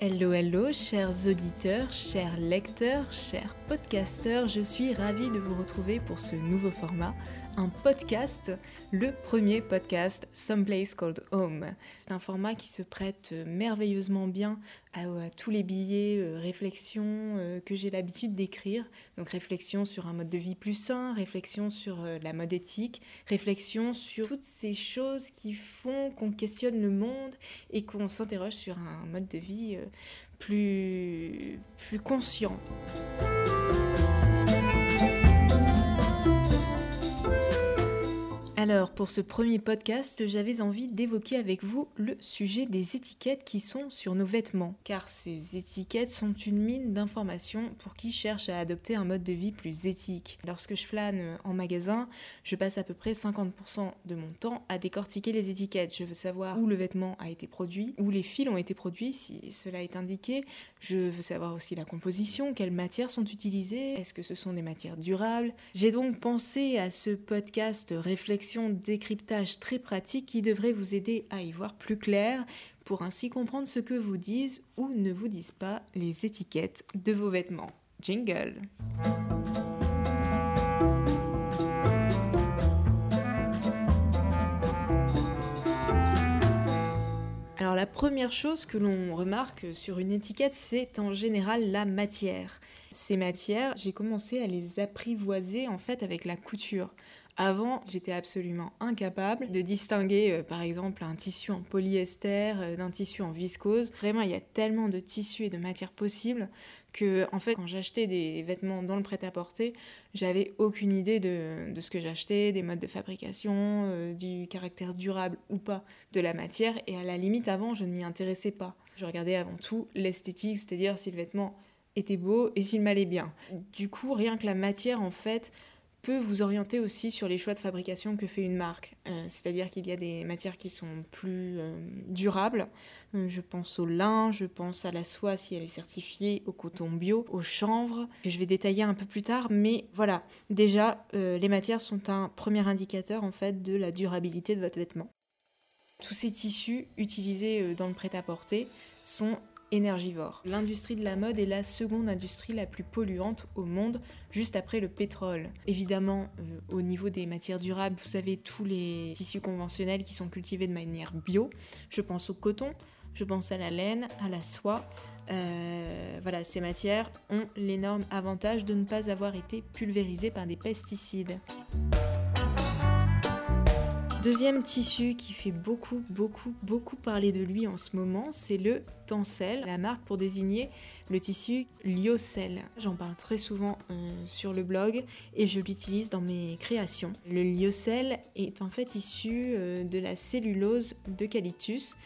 Hello, hello, chers auditeurs, chers lecteurs, chers podcasteurs, je suis ravie de vous retrouver pour ce nouveau format, un podcast, le premier podcast Someplace Called Home. C'est un format qui se prête merveilleusement bien à, tous les billets, euh, réflexions euh, que j'ai l'habitude d'écrire. Donc réflexion sur un mode de vie plus sain, réflexion sur euh, la mode éthique, réflexion sur toutes ces choses qui font qu'on questionne le monde et qu'on s'interroge sur un mode de vie plus, plus conscient. Alors, pour ce premier podcast, j'avais envie d'évoquer avec vous le sujet des étiquettes qui sont sur nos vêtements, car ces étiquettes sont une mine d'informations pour qui cherche à adopter un mode de vie plus éthique. Lorsque je flâne en magasin, je passe à peu près 50% de mon temps à décortiquer les étiquettes. Je veux savoir où le vêtement a été produit, où les fils ont été produits, si cela est indiqué. Je veux savoir aussi la composition, quelles matières sont utilisées, est-ce que ce sont des matières durables? J'ai donc pensé à ce podcast réflexion décryptage très pratique qui devrait vous aider à y voir plus clair pour ainsi comprendre ce que vous disent ou ne vous disent pas les étiquettes de vos vêtements. Jingle la première chose que l'on remarque sur une étiquette, c'est en général la matière. Ces matières, j'ai commencé à les apprivoiser en fait avec la couture. Avant, j'étais absolument incapable de distinguer euh, par exemple un tissu en polyester euh, d'un tissu en viscose. Vraiment, il y a tellement de tissus et de matières possibles que en fait quand j'achetais des vêtements dans le prêt-à-porter, j'avais aucune idée de, ce que j'achetais, des modes de fabrication, euh, du caractère durable ou pas de la matière et à la limite avant, je ne m'y intéressais pas. Je regardais avant tout l'esthétique, c'est-à-dire si le vêtement était beau et s'il m'allait bien. Du coup, rien que la matière en fait peut vous orienter aussi sur les choix de fabrication que fait une marque. Euh, c'est-à-dire qu'il y a des matières qui sont plus euh, durables. Euh, je pense au lin, je pense à la soie si elle est certifiée, au coton bio, au chanvre, je vais détailler un peu plus tard. Mais voilà, déjà, les matières sont un premier indicateur en fait de la durabilité de votre vêtement. Tous ces tissus utilisés dans le prêt-à-porter sont énergivore. L'industrie de la mode est la seconde industrie la plus polluante au monde, juste après le pétrole. Évidemment, euh, au niveau des matières durables, vous savez tous les tissus conventionnels qui sont cultivés de manière bio. Je pense au coton, je pense à la laine, à la soie. Euh, voilà, ces matières ont l'énorme avantage de ne pas avoir été pulvérisées par des pesticides. Deuxième tissu qui fait beaucoup, beaucoup, beaucoup parler de lui en ce moment, c'est le tencel, la marque pour désigner le tissu lyocell. J'en parle très souvent euh, sur le blog et je l'utilise dans mes créations. Le lyocell est en fait issu euh, de la cellulose d'eucalyptus.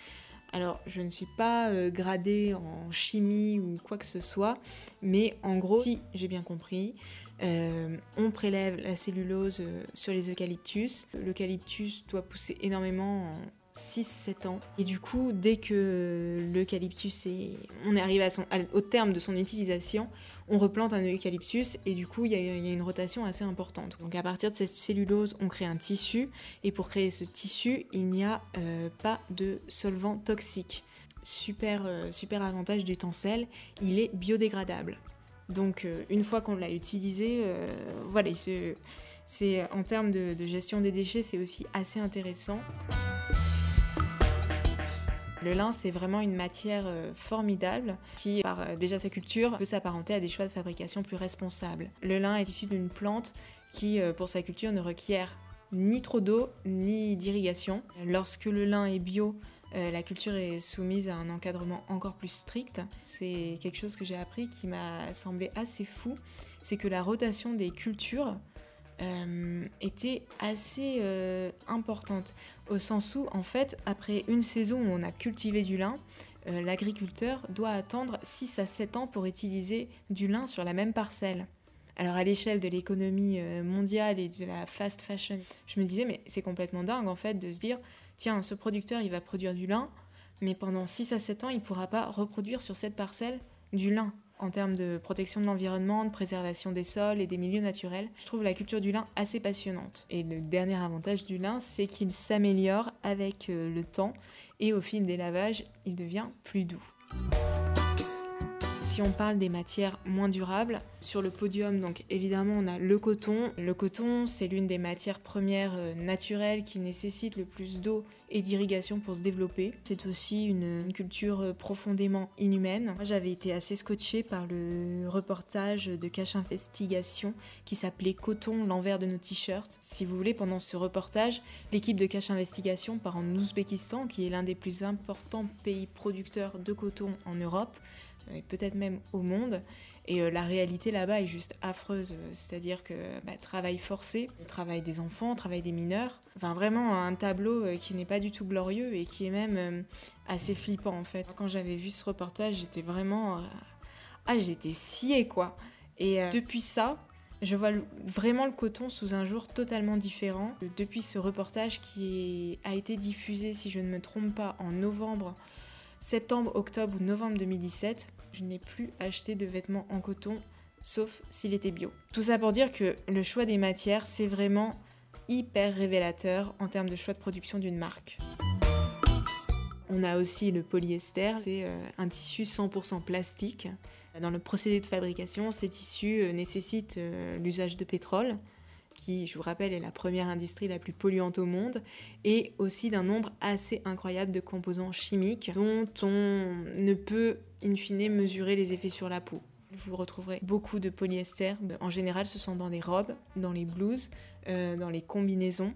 Alors, je ne suis pas euh, gradée en chimie ou quoi que ce soit, mais en gros, si j'ai bien compris, euh, on prélève la cellulose euh, sur les eucalyptus. L'eucalyptus doit pousser énormément en 6-7 ans. Et du coup, dès que l'eucalyptus est... On à son... au terme de son utilisation, on replante un eucalyptus et du coup, il y, a une rotation assez importante. Donc à partir de cette cellulose, on crée un tissu. Et pour créer ce tissu, il n'y a euh, pas de solvant toxique. Super, super avantage du tencel, il est biodégradable. Donc euh, une fois qu'on l'a utilisé, euh, voilà, c'est en termes de, gestion des déchets, c'est aussi assez intéressant. Le lin, c'est vraiment une matière euh, formidable qui, par déjà sa culture, peut s'apparenter à des choix de fabrication plus responsables. Le lin est issu d'une plante qui, pour sa culture, ne requiert ni trop d'eau ni d'irrigation. Lorsque le lin est bio, euh, la culture est soumise à un encadrement encore plus strict. C'est quelque chose que j'ai appris qui m'a semblé assez fou, c'est que la rotation des cultures euh, était assez euh, importante, au sens où, en fait, après une saison où on a cultivé du lin, l'agriculteur doit attendre 6 à 7 ans pour utiliser du lin sur la même parcelle. Alors à l'échelle de l'économie mondiale et de la fast fashion, je me disais mais c'est complètement dingue en fait de se dire tiens, ce producteur, il va produire du lin, mais pendant 6 à 7 ans, il ne pourra pas reproduire sur cette parcelle du lin en termes de protection de l'environnement, de préservation des sols et des milieux naturels. Je trouve la culture du lin assez passionnante. Et le dernier avantage du lin, c'est qu'il s'améliore avec euh, le temps et au fil des lavages, il devient plus doux. Si on parle des matières moins durables, sur le podium, donc évidemment, on a le coton. Le coton, c'est l'une des matières premières euh, naturelles qui nécessite le plus d'eau et d'irrigation pour se développer. C'est aussi une, culture euh, profondément inhumaine. Moi, j'avais été assez scotchée par le reportage de Cache Investigation qui s'appelait Coton, l'envers de nos t-shirts. Si vous voulez, pendant ce reportage, l'équipe de Cache Investigation part en Ouzbékistan, qui est l'un des plus importants pays producteurs de coton en Europe et peut-être même au monde. Et euh, la réalité là-bas est juste affreuse, c'est-à-dire que bah, travail forcé, travail des enfants, travail des mineurs, enfin vraiment un tableau euh, qui n'est pas du tout glorieux et qui est même euh, assez flippant en fait. Quand j'avais vu ce reportage, j'étais vraiment... Ah, j'étais sciée quoi. Et depuis ça, je vois vraiment le coton sous un jour totalement différent. Depuis ce reportage qui a été diffusé, si je ne me trompe pas, en novembre septembre, octobre ou novembre 2017, je n'ai plus acheté de vêtements en coton, sauf s'il était bio. Tout ça pour dire que le choix des matières, c'est vraiment hyper révélateur en termes de choix de production d'une marque. On a aussi le polyester, c'est euh, un tissu 100% plastique. Dans le procédé de fabrication, ces tissus euh, nécessitent euh, l'usage de pétrole qui, je vous rappelle, est la première industrie la plus polluante au monde, et aussi d'un nombre assez incroyable de composants chimiques dont on ne peut, in fine, mesurer les effets sur la peau. Vous retrouverez beaucoup de polyester. En général, ce sont dans les robes, dans les blouses, euh, dans les combinaisons,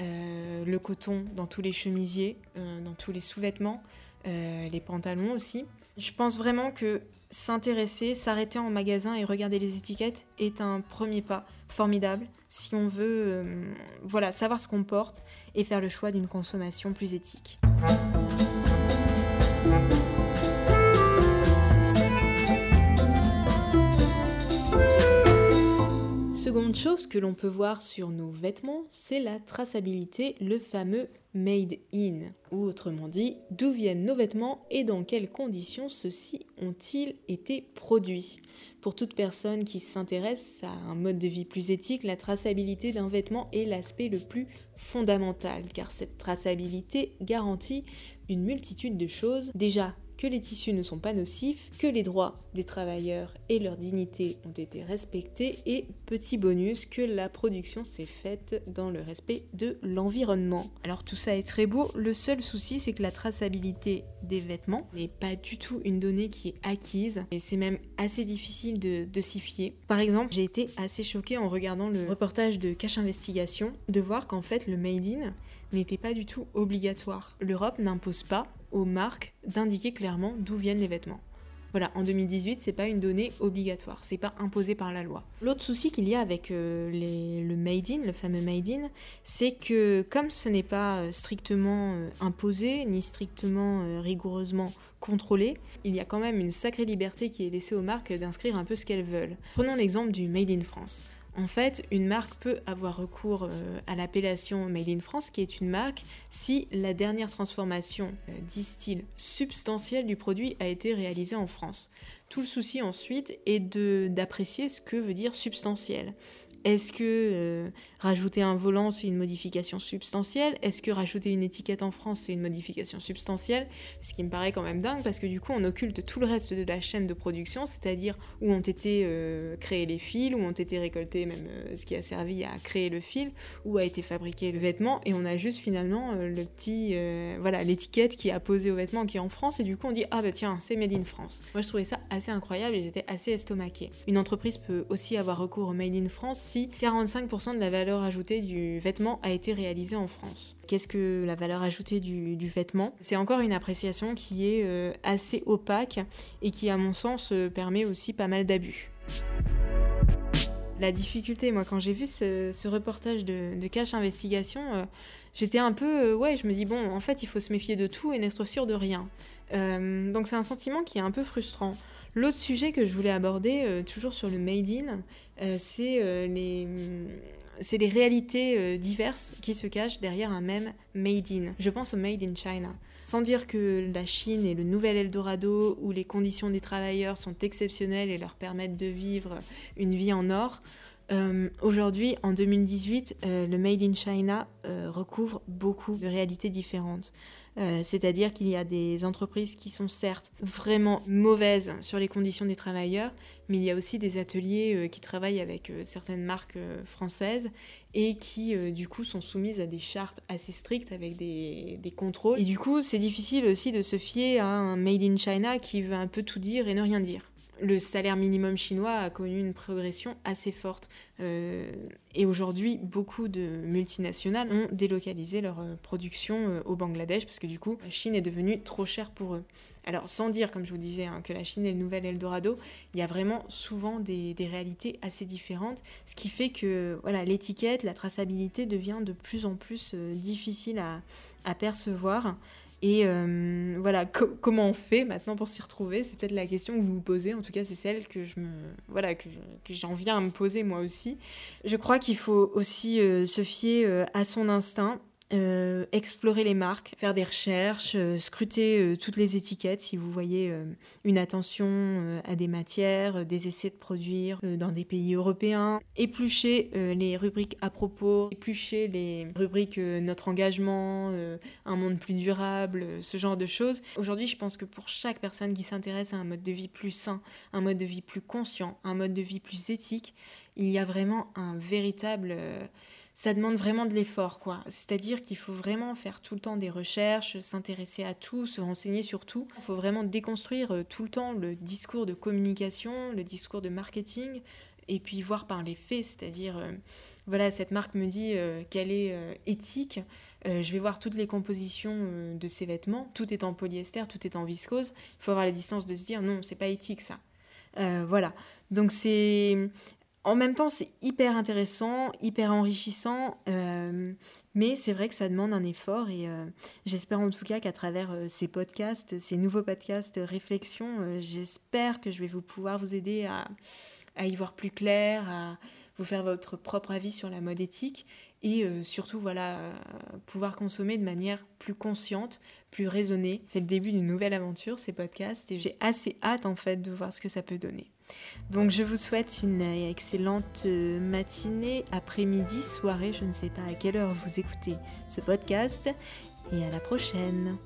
euh, le coton dans tous les chemisiers, euh, dans tous les sous-vêtements, les pantalons aussi. Je pense vraiment que s'intéresser, s'arrêter en magasin et regarder les étiquettes est un premier pas formidable si on veut euh, voilà, savoir ce qu'on porte et faire le choix d'une consommation plus éthique. Chose que l'on peut voir sur nos vêtements, c'est la traçabilité, le fameux made in, ou autrement dit, d'où viennent nos vêtements et dans quelles conditions ceux-ci ont-ils été produits. Pour toute personne qui s'intéresse à un mode de vie plus éthique, la traçabilité d'un vêtement est l'aspect le plus fondamental, car cette traçabilité garantit une multitude de choses. Déjà, que les tissus ne sont pas nocifs, que les droits des travailleurs et leur dignité ont été respectés et petit bonus que la production s'est faite dans le respect de l'environnement. Alors tout ça est très beau, le seul souci c'est que la traçabilité des vêtements n'est pas du tout une donnée qui est acquise et c'est même assez difficile de, de s'y fier. Par exemple, j'ai été assez choquée en regardant le reportage de Cache Investigation de voir qu'en fait le Made in n'était pas du tout obligatoire. L'Europe n'impose pas aux marques d'indiquer clairement d'où viennent les vêtements. Voilà, en 2018, c'est pas une donnée obligatoire, c'est pas imposé par la loi. L'autre souci qu'il y a avec euh, le made in, le fameux made in, c'est que comme ce n'est pas euh, strictement euh, imposé ni strictement rigoureusement contrôlé, il y a quand même une sacrée liberté qui est laissée aux marques d'inscrire un peu ce qu'elles veulent. Prenons l'exemple du made in France. En fait, une marque peut avoir recours euh, à l'appellation Made in France, qui est une marque, si la dernière transformation, euh, dit-il, substantielle du produit a été réalisée en France. Tout le souci ensuite est d'apprécier ce que veut dire substantiel. Est-ce que euh, rajouter un volant, c'est une modification substantielle? Est-ce que rajouter une étiquette en France, c'est une modification substantielle? Ce qui me paraît quand même dingue parce que du coup, on occulte tout le reste de la chaîne de production, c'est-à-dire où ont été euh, créés les fils, où ont été récoltés même euh, ce qui a servi à créer le fil, où a été fabriqué le vêtement, et on a juste finalement le petit, voilà, l'étiquette qui a posé au vêtement qui est en France, et du coup, on dit ah bah tiens, c'est made in France. Moi, je trouvais ça assez incroyable et j'étais assez estomaquée. Une entreprise peut aussi avoir recours au made in France si 45% de la valeur ajoutée du vêtement a été réalisée en France. Qu'est-ce que la valeur ajoutée du, vêtement? C'est encore une appréciation qui est euh, assez opaque et qui, à mon sens, euh, permet aussi pas mal d'abus. La difficulté, moi, quand j'ai vu ce, reportage de, Cache Investigation, euh, j'étais un peu, ouais, je me dis, bon, en fait, il faut se méfier de tout et n'être sûr de rien. donc c'est un sentiment qui est un peu frustrant. L'autre sujet que je voulais aborder, euh, toujours sur le Made in, euh, c'est euh, les, les réalités diverses qui se cachent derrière un même Made in. Je pense au Made in China. Sans dire que la Chine est le nouvel Eldorado où les conditions des travailleurs sont exceptionnelles et leur permettent de vivre une vie en or, Aujourd'hui, en 2018, le Made in China recouvre beaucoup de réalités différentes. Euh, c'est-à-dire qu'il y a des entreprises qui sont certes vraiment mauvaises sur les conditions des travailleurs, mais il y a aussi des ateliers euh, qui travaillent avec euh, certaines marques françaises et qui du coup sont soumises à des chartes assez strictes avec des, des contrôles. Et du coup c'est difficile aussi de se fier à un Made in China qui veut un peu tout dire et ne rien dire le salaire minimum chinois a connu une progression assez forte. Euh, et aujourd'hui, beaucoup de multinationales ont délocalisé leur euh, production euh, au Bangladesh parce que du coup, la Chine est devenue trop chère pour eux. Alors, sans dire, comme je vous disais, hein, que la Chine est le nouvel Eldorado, il y a vraiment souvent des, réalités assez différentes, ce qui fait que voilà, l'étiquette, la traçabilité devient de plus en plus difficile à, à percevoir. Et euh, voilà, comment on fait maintenant pour s'y retrouver? C'est peut-être la question que vous vous posez. En tout cas, c'est celle que je me, voilà, que, j'en viens à me poser moi aussi. Je crois qu'il faut aussi euh, se fier euh, à son instinct euh, explorer les marques, faire des recherches, euh, scruter euh, toutes les étiquettes si vous voyez une attention à des matières, des essais de produire dans des pays européens, éplucher les rubriques à propos, éplucher les rubriques notre engagement, un monde plus durable, ce genre de choses. Aujourd'hui, je pense que pour chaque personne qui s'intéresse à un mode de vie plus sain, un mode de vie plus conscient, un mode de vie plus éthique, il y a vraiment un véritable ça demande vraiment de l'effort, quoi. C'est-à-dire qu'il faut vraiment faire tout le temps des recherches, s'intéresser à tout, se renseigner sur tout. Il faut vraiment déconstruire euh, tout le temps le discours de communication, le discours de marketing, et puis voir par les faits, c'est-à-dire, euh, voilà, cette marque me dit euh, qu'elle est éthique, je vais voir toutes les compositions de ses vêtements, tout est en polyester, tout est en viscose, il faut avoir la distance de se dire non, c'est pas éthique ça. voilà. Donc c'est en même temps, c'est hyper intéressant, hyper enrichissant, euh, mais c'est vrai que ça demande un effort et euh, j'espère en tout cas qu'à travers euh, ces podcasts, ces nouveaux podcasts réflexion, j'espère que je vais vous pouvoir vous aider à, à, y voir plus clair, à vous faire votre propre avis sur la mode éthique et surtout voilà pouvoir consommer de manière plus consciente, plus raisonnée. C'est le début d'une nouvelle aventure ces podcasts et j'ai assez hâte en fait de voir ce que ça peut donner. Donc je vous souhaite une excellente matinée, après-midi, soirée, je ne sais pas à quelle heure vous écoutez ce podcast, et à la prochaine.